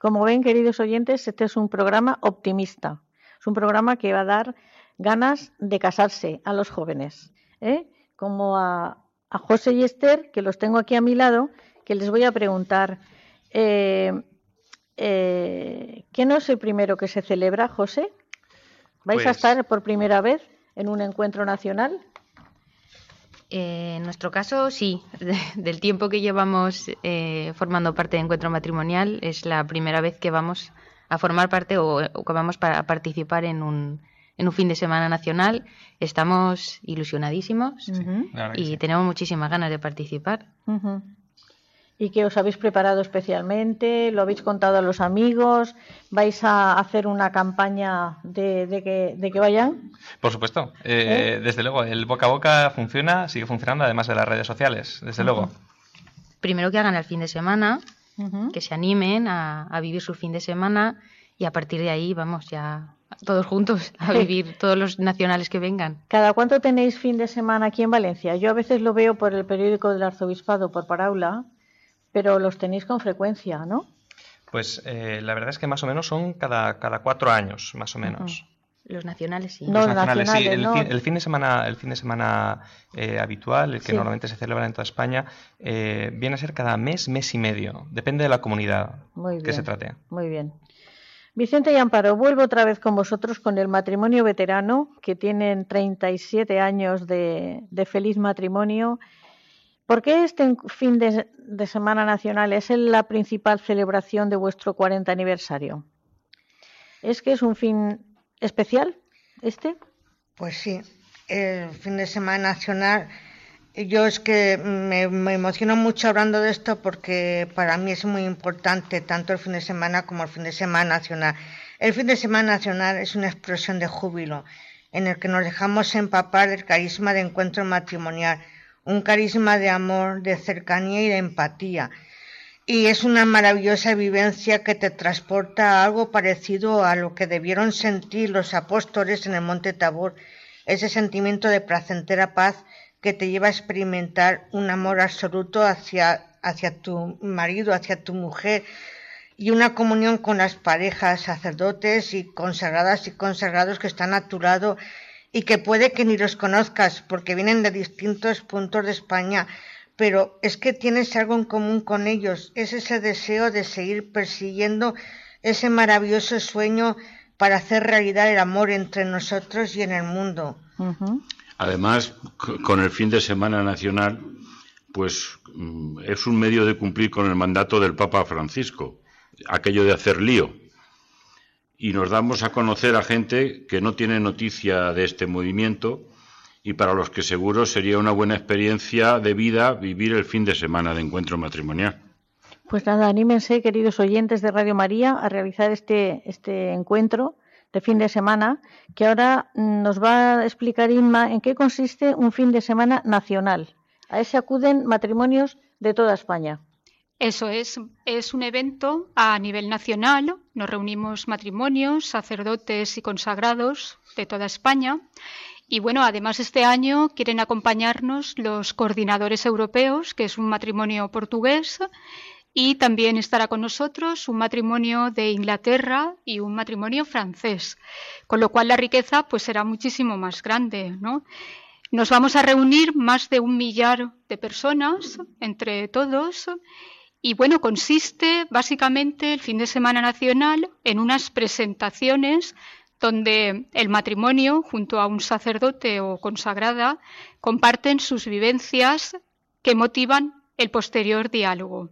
Como ven, queridos oyentes, este es un programa optimista. Es un programa que va a dar ganas de casarse a los jóvenes. ¿eh? Como a, a José y Esther, que los tengo aquí a mi lado, que les voy a preguntar, eh, eh, ¿qué no es el primero que se celebra, José? ¿Vais a pues estar por primera vez en un encuentro nacional? Eh, en nuestro caso, sí. del tiempo que llevamos formando parte de Encuentro Matrimonial, es la primera vez que vamos a formar parte o, que vamos a participar en un, en un fin de semana nacional. Estamos ilusionadísimos y tenemos muchísimas ganas de participar. ¿Y qué os habéis preparado especialmente? ¿Lo habéis contado a los amigos? ¿Vais a hacer una campaña de, que, vayan? Por supuesto. Eh, ¿Eh? Desde luego, el boca a boca funciona, sigue funcionando, además de las redes sociales, desde luego. Primero que hagan el fin de semana, que se animen a, a vivir su fin de semana y a partir de ahí vamos ya todos juntos a vivir, todos los nacionales que vengan. ¿Cada cuánto tenéis fin de semana aquí en Valencia? Yo a veces lo veo por el periódico del Arzobispado, por Paraula, pero los tenéis con frecuencia, ¿no? Pues eh, la verdad es que más o menos son cada, cada cuatro años, más o menos. Los nacionales sí. Los nacionales, sí. El, fin, de semana, el fin de semana eh, habitual, el que normalmente se celebra en toda España, eh, viene a ser cada mes, mes y medio. Depende de la comunidad que se trate. Muy bien. Vicente y Amparo, vuelvo otra vez con vosotros con el matrimonio veterano, que tienen 37 años de, feliz matrimonio ¿Por qué este fin de, Semana Nacional es la principal celebración de vuestro 40 aniversario? ¿Es que es un fin especial este? Pues sí, el fin de Semana Nacional. Yo es que me, emociono mucho hablando de esto porque para mí es muy importante tanto el fin de semana como el fin de semana nacional. El fin de semana nacional es una explosión de júbilo en el que nos dejamos empapar del carisma de encuentro matrimonial un carisma de amor, de cercanía y de empatía. Y es una maravillosa vivencia que te transporta a algo parecido a lo que debieron sentir los apóstoles en el monte Tabor, ese sentimiento de placentera paz que te lleva a experimentar un amor absoluto hacia, hacia tu marido, hacia tu mujer, y una comunión con las parejas, sacerdotes y consagradas y consagrados que están a tu lado y que puede que ni los conozcas porque vienen de distintos puntos de España, pero es que tienes algo en común con ellos, es ese deseo de seguir persiguiendo ese maravilloso sueño para hacer realidad el amor entre nosotros y en el mundo. Además, con el fin de semana nacional, pues mm, es un medio de cumplir con el mandato del Papa Francisco, aquello de hacer lío y nos damos a conocer a gente que no tiene noticia de este movimiento y para los que seguro sería una buena experiencia de vida vivir el fin de semana de encuentro matrimonial. Pues nada, anímense, queridos oyentes de Radio María, a realizar este, este encuentro de fin de semana, que ahora nos va a explicar Inma en qué consiste un fin de semana nacional. A ese acuden matrimonios de toda España. Eso es, es un evento a nivel nacional. Nos reunimos matrimonios, sacerdotes y consagrados de toda España. Y bueno, además este año quieren acompañarnos los coordinadores europeos, que es un matrimonio portugués, y también estará con nosotros un matrimonio de Inglaterra y un matrimonio francés, con lo cual la riqueza pues será muchísimo más grande, ¿no? Nos vamos a reunir más de un millar de personas entre todos y bueno, consiste básicamente el fin de semana nacional en unas presentaciones donde el matrimonio junto a un sacerdote o consagrada comparten sus vivencias que motivan el posterior diálogo.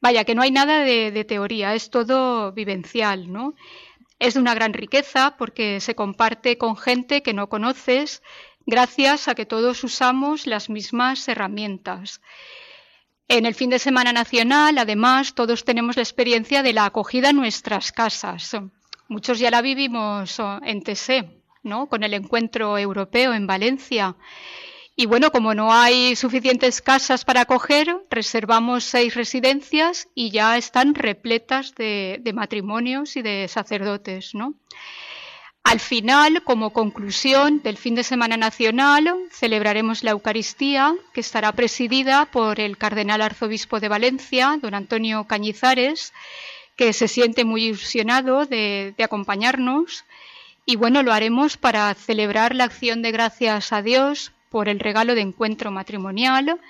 Vaya, que no hay nada de, teoría, es todo vivencial, ¿no? Es de una gran riqueza porque se comparte con gente que no conoces gracias a que todos usamos las mismas herramientas. En el fin de semana nacional, además, todos tenemos la experiencia de la acogida en nuestras casas. Muchos ya la vivimos en TSE, ¿no? Con el encuentro europeo en Valencia. Y bueno, como no hay suficientes casas para acoger, reservamos seis residencias y ya están repletas de, matrimonios y de sacerdotes, ¿no? Al final, como conclusión del fin de semana nacional, celebraremos la Eucaristía, que estará presidida por el cardenal arzobispo de Valencia, don Antonio Cañizares, que se siente muy ilusionado de, acompañarnos. Y bueno, lo haremos para celebrar la acción de gracias a Dios por el regalo de encuentro matrimonial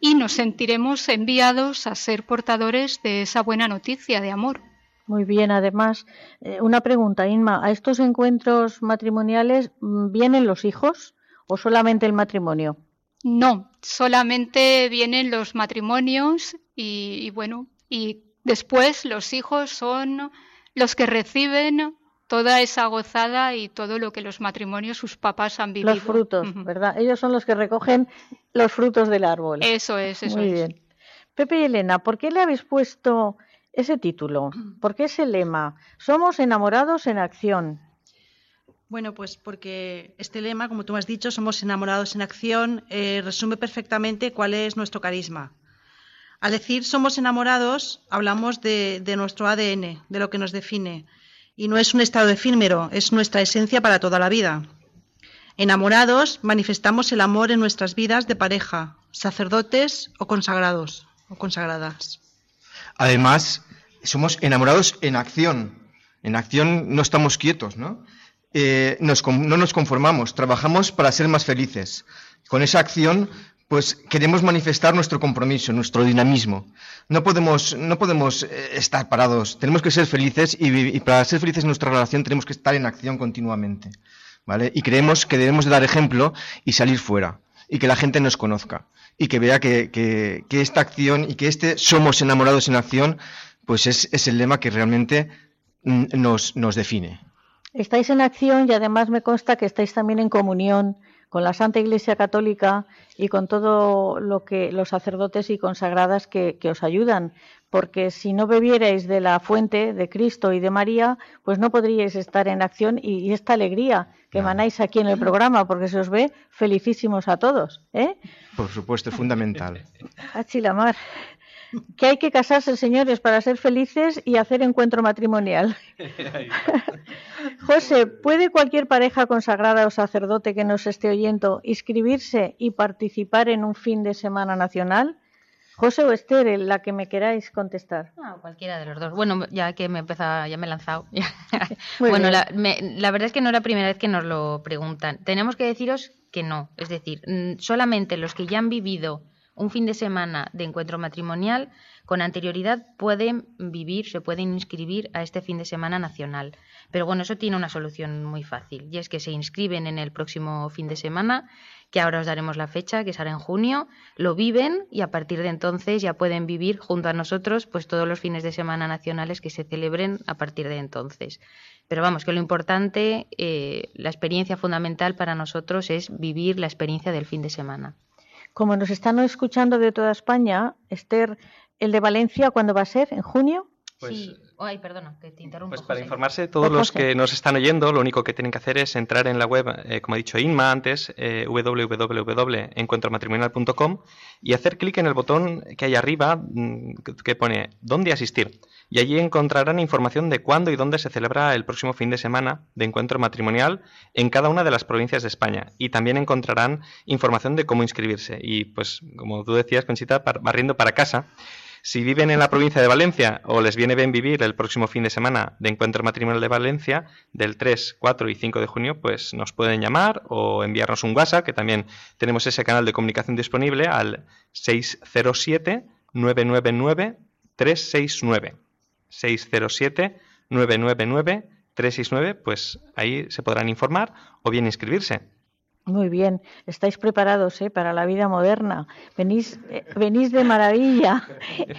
y nos sentiremos enviados a ser portadores de esa buena noticia de amor. Muy bien, además, eh, una pregunta, Inma, ¿a estos encuentros matrimoniales mm, vienen los hijos o solamente el matrimonio? No, solamente vienen los matrimonios y, bueno, y después los hijos son los que reciben toda esa gozada y todo lo que los matrimonios, sus papás han vivido. Los frutos, ¿verdad? Ellos son los que recogen los frutos del árbol. Eso es, eso Muy es. bien. Pepe y Elena, ¿por qué le habéis puesto ese título? ¿Por qué ese lema? Somos enamorados en acción. Bueno, pues porque este lema, como tú has dicho, somos enamorados en acción, eh, resume perfectamente cuál es nuestro carisma. Al decir somos enamorados, hablamos de, de nuestro ADN, de lo que nos define. Y no es un estado efímero, es nuestra esencia para toda la vida. Enamorados, manifestamos el amor en nuestras vidas de pareja, sacerdotes o consagrados o consagradas. Además, somos enamorados en acción. En acción no estamos quietos, ¿no? Eh, nos no nos conformamos, trabajamos para ser más felices. Con esa acción, pues queremos manifestar nuestro compromiso, nuestro dinamismo. No podemos, no podemos eh, estar parados, tenemos que ser felices y, y para ser felices en nuestra relación tenemos que estar en acción continuamente. ¿vale? Y creemos que debemos de dar ejemplo y salir fuera y que la gente nos conozca y que vea que, que- que esta acción y que este somos enamorados en acción, pues es, es el lema que realmente mm, nos, nos define. Estáis en acción y además me consta que estáis también en comunión con la Santa Iglesia Católica y con todo lo que los sacerdotes y consagradas que, que os ayudan, porque si no bebierais de la fuente de Cristo y de María, pues no podríais estar en acción y, y esta alegría que emanáis aquí en el programa, porque se os ve felicísimos a todos, ¿eh? Por supuesto, es fundamental. Achilamar. Que hay que casarse, señores, para ser felices y hacer encuentro matrimonial. José, ¿puede cualquier pareja consagrada o sacerdote que nos esté oyendo inscribirse y participar en un fin de semana nacional? José o Esther, la que me queráis contestar. Ah, cualquiera de los dos. Bueno, ya que me empezado, ya me he lanzado. Bueno, bien. la, me- la verdad es que no es la primera vez que nos lo preguntan. Tenemos que deciros que no. Es decir, mm, solamente los que ya han vivido un fin de semana de encuentro matrimonial con anterioridad pueden vivir, se pueden inscribir a este fin de semana nacional. Pero bueno, eso tiene una solución muy fácil y es que se inscriben en el próximo fin de semana, que ahora os daremos la fecha, que será en junio, lo viven y a partir de entonces ya pueden vivir junto a nosotros pues todos los fines de semana nacionales que se celebren a partir de entonces. Pero vamos, que lo importante, eh, la experiencia fundamental para nosotros es vivir la experiencia del fin de semana. Como nos están escuchando de toda España, Esther, el de Valencia, ¿cuándo va a ser? ¿En junio? Pues- sí. Ay, perdona, que te interrumpo. Pues para José. informarse, todos Por los José. que nos están oyendo, lo único que tienen que hacer es entrar en la web, eh, como ha dicho Inma antes, eh, www.encuentromatrimonial.com y hacer clic en el botón que hay arriba mm, que- pone ¿Dónde asistir? Y allí encontrarán información de cuándo y dónde se celebra el próximo fin de semana de encuentro matrimonial en cada una de las provincias de España. Y también encontrarán información de cómo inscribirse. Y pues, como tú decías, Conchita, barriendo para casa. Si viven en la provincia de Valencia o les viene bien vivir el próximo fin de semana de Encuentro Matrimonial de Valencia, del 3, 4 y 5 de junio, pues nos pueden llamar o enviarnos un WhatsApp, que también tenemos ese canal de comunicación disponible al 607-999-369. 607-999-369, pues ahí se podrán informar o bien inscribirse. Muy bien, estáis preparados ¿eh? para la vida moderna. Venís, eh, venís de maravilla.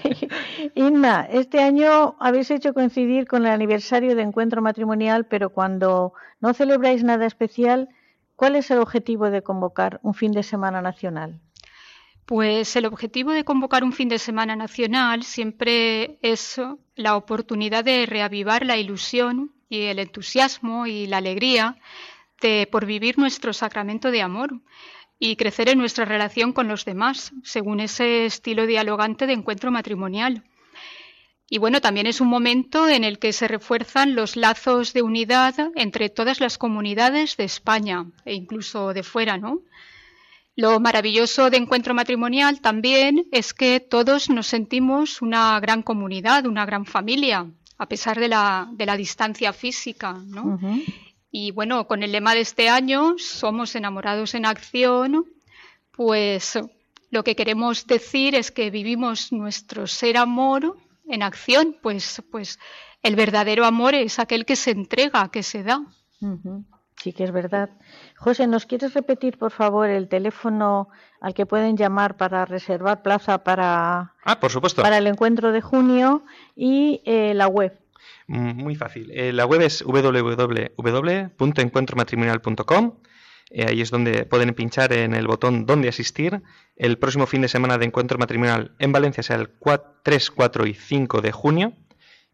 Inma, este año habéis hecho coincidir con el aniversario de encuentro matrimonial, pero cuando no celebráis nada especial, ¿cuál es el objetivo de convocar un fin de semana nacional? Pues el objetivo de convocar un fin de semana nacional siempre es la oportunidad de reavivar la ilusión y el entusiasmo y la alegría de, por vivir nuestro sacramento de amor y crecer en nuestra relación con los demás, según ese estilo dialogante de encuentro matrimonial. Y bueno, también es un momento en el que se refuerzan los lazos de unidad entre todas las comunidades de España e incluso de fuera, ¿no? Lo maravilloso de encuentro matrimonial también es que todos nos sentimos una gran comunidad, una gran familia, a pesar de la, de la distancia física, ¿no? Y bueno, con el lema de este año, somos enamorados en acción, pues lo que queremos decir es que vivimos nuestro ser amor en acción, pues, pues el verdadero amor es aquel que se entrega, que se da. Sí que es verdad. José, ¿nos quieres repetir, por favor, el teléfono al que pueden llamar para reservar plaza para, Ah, por supuesto. para el encuentro de junio y eh, la web? Muy fácil. Eh, la web es www.encuentromatrimonial.com. Eh, ahí es donde pueden pinchar en el botón donde asistir. El próximo fin de semana de encuentro matrimonial en Valencia será el 3, 4 y 5 de junio.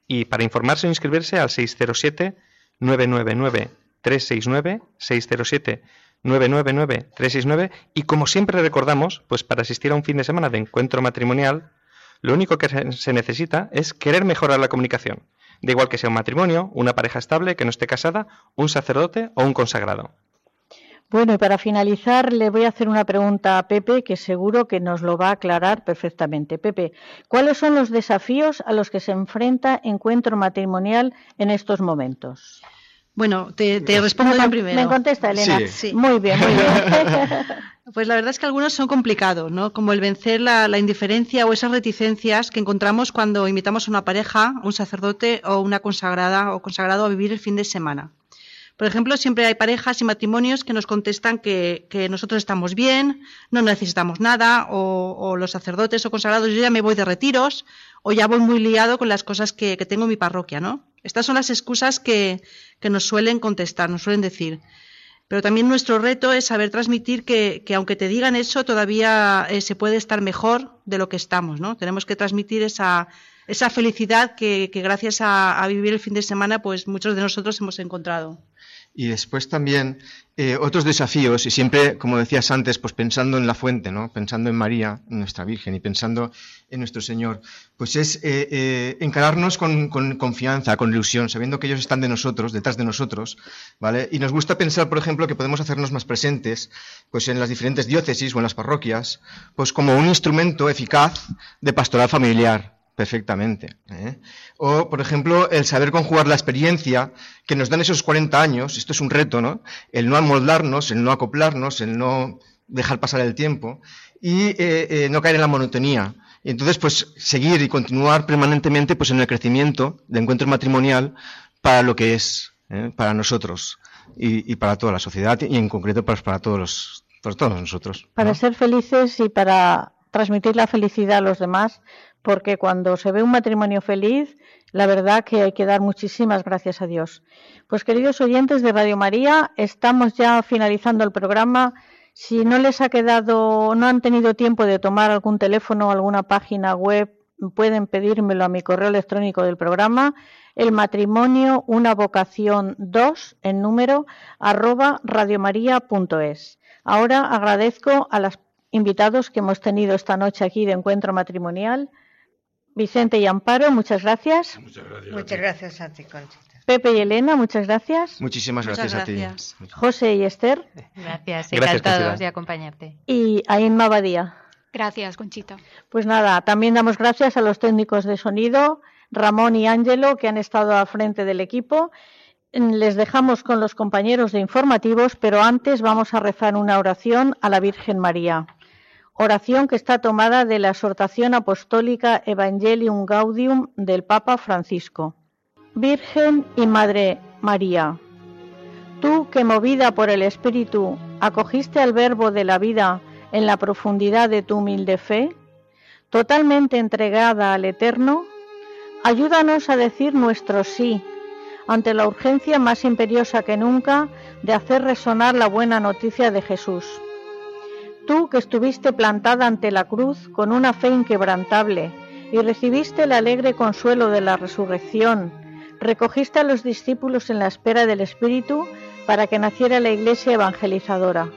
Y para informarse o inscribirse al 607 999 369 607 999 369 y como siempre recordamos, pues para asistir a un fin de semana de encuentro matrimonial, lo único que se necesita es querer mejorar la comunicación, de igual que sea un matrimonio, una pareja estable que no esté casada, un sacerdote o un consagrado. Bueno, y para finalizar le voy a hacer una pregunta a Pepe que seguro que nos lo va a aclarar perfectamente. Pepe, ¿cuáles son los desafíos a los que se enfrenta Encuentro Matrimonial en estos momentos? Bueno, te, respondo yo primero. Me contesta Elena. Sí. Muy bien, muy bien. Pues la verdad es que algunos son complicados, ¿no? Como el vencer la, la, indiferencia o esas reticencias que encontramos cuando invitamos a una pareja, un sacerdote o una consagrada o consagrado a vivir el fin de semana. Por ejemplo, siempre hay parejas y matrimonios que nos contestan que, nosotros estamos bien, no necesitamos nada, o, los sacerdotes o consagrados, yo ya me voy de retiros, o ya voy muy liado con las cosas que, tengo en mi parroquia, ¿no? Estas son las excusas que, nos suelen contestar, nos suelen decir. Pero también nuestro reto es saber transmitir que, aunque te digan eso, todavía eh, se puede estar mejor de lo que estamos, ¿no? Tenemos que transmitir esa, esa felicidad que, gracias a, a, vivir el fin de semana, pues muchos de nosotros hemos encontrado. Y después también eh, otros desafíos, y siempre, como decías antes, pues pensando en la fuente, ¿no? pensando en María, nuestra Virgen, y pensando en nuestro Señor, pues es eh, eh, encararnos con, confianza, con ilusión, sabiendo que ellos están de nosotros, detrás de nosotros, ¿vale? Y nos gusta pensar, por ejemplo, que podemos hacernos más presentes, pues en las diferentes diócesis o en las parroquias, pues como un instrumento eficaz de pastoral familiar, perfectamente. ¿eh? O, por ejemplo, el saber conjugar la experiencia que nos dan esos 40 años, esto es un reto, ¿no? El no amoldarnos, el no acoplarnos, el no dejar pasar el tiempo y eh, eh, no caer en la monotonía. Y entonces, pues, seguir y continuar permanentemente pues, en el crecimiento de encuentro matrimonial para lo que es, para nosotros y, para toda la sociedad y en concreto pues, para, todos, los, para todos nosotros. Para ser felices y para transmitir la felicidad a los demás, porque cuando se ve un matrimonio feliz, la verdad que hay que dar muchísimas gracias a Dios. Pues queridos oyentes de Radio María, estamos ya finalizando el programa. Si no les ha quedado, no han tenido tiempo de tomar algún teléfono o alguna página web, pueden pedírmelo a mi correo electrónico del programa, el matrimonio, una vocación 2 en número arroba radiomaria.es. Ahora agradezco a los invitados que hemos tenido esta noche aquí de encuentro matrimonial Vicente y Amparo, muchas gracias. Muchas gracias. Muchas gracias a ti, Conchita. Pepe y Elena, muchas gracias. Muchísimas gracias, a ti. José y Esther. Gracias, encantados de acompañarte. Y Ainma Badía. Gracias, Conchita. Pues nada, también damos gracias a los técnicos de sonido, Ramón y Ángelo, que han estado al frente del equipo. Les dejamos con los compañeros de informativos, pero antes vamos a rezar una oración a la Virgen María oración que está tomada de la exhortación apostólica Evangelium Gaudium del Papa Francisco. Virgen y Madre María, tú que movida por el Espíritu acogiste al Verbo de la vida en la profundidad de tu humilde fe, totalmente entregada al Eterno, ayúdanos a decir nuestro sí ante la urgencia más imperiosa que nunca de hacer resonar la buena noticia de Jesús tú que estuviste plantada ante la cruz con una fe inquebrantable y recibiste el alegre consuelo de la resurrección, recogiste a los discípulos en la espera del Espíritu para que naciera la Iglesia evangelizadora.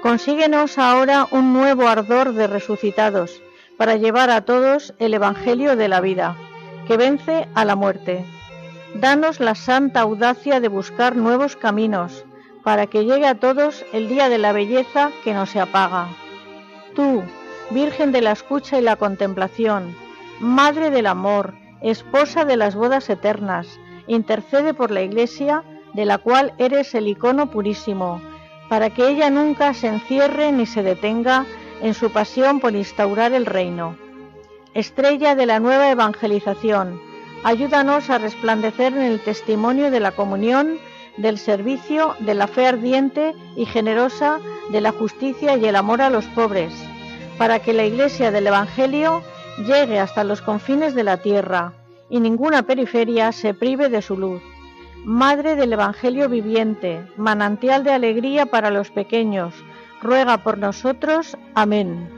Consíguenos ahora un nuevo ardor de resucitados para llevar a todos el Evangelio de la vida, que vence a la muerte. Danos la santa audacia de buscar nuevos caminos, para que llegue a todos el día de la belleza que no se apaga. Tú, Virgen de la escucha y la contemplación, Madre del amor, esposa de las bodas eternas, intercede por la Iglesia, de la cual eres el icono purísimo, para que ella nunca se encierre ni se detenga en su pasión por instaurar el reino. Estrella de la nueva evangelización, ayúdanos a resplandecer en el testimonio de la comunión del servicio, de la fe ardiente y generosa, de la justicia y el amor a los pobres, para que la Iglesia del Evangelio llegue hasta los confines de la tierra y ninguna periferia se prive de su luz. Madre del Evangelio viviente, manantial de alegría para los pequeños, ruega por nosotros. Amén.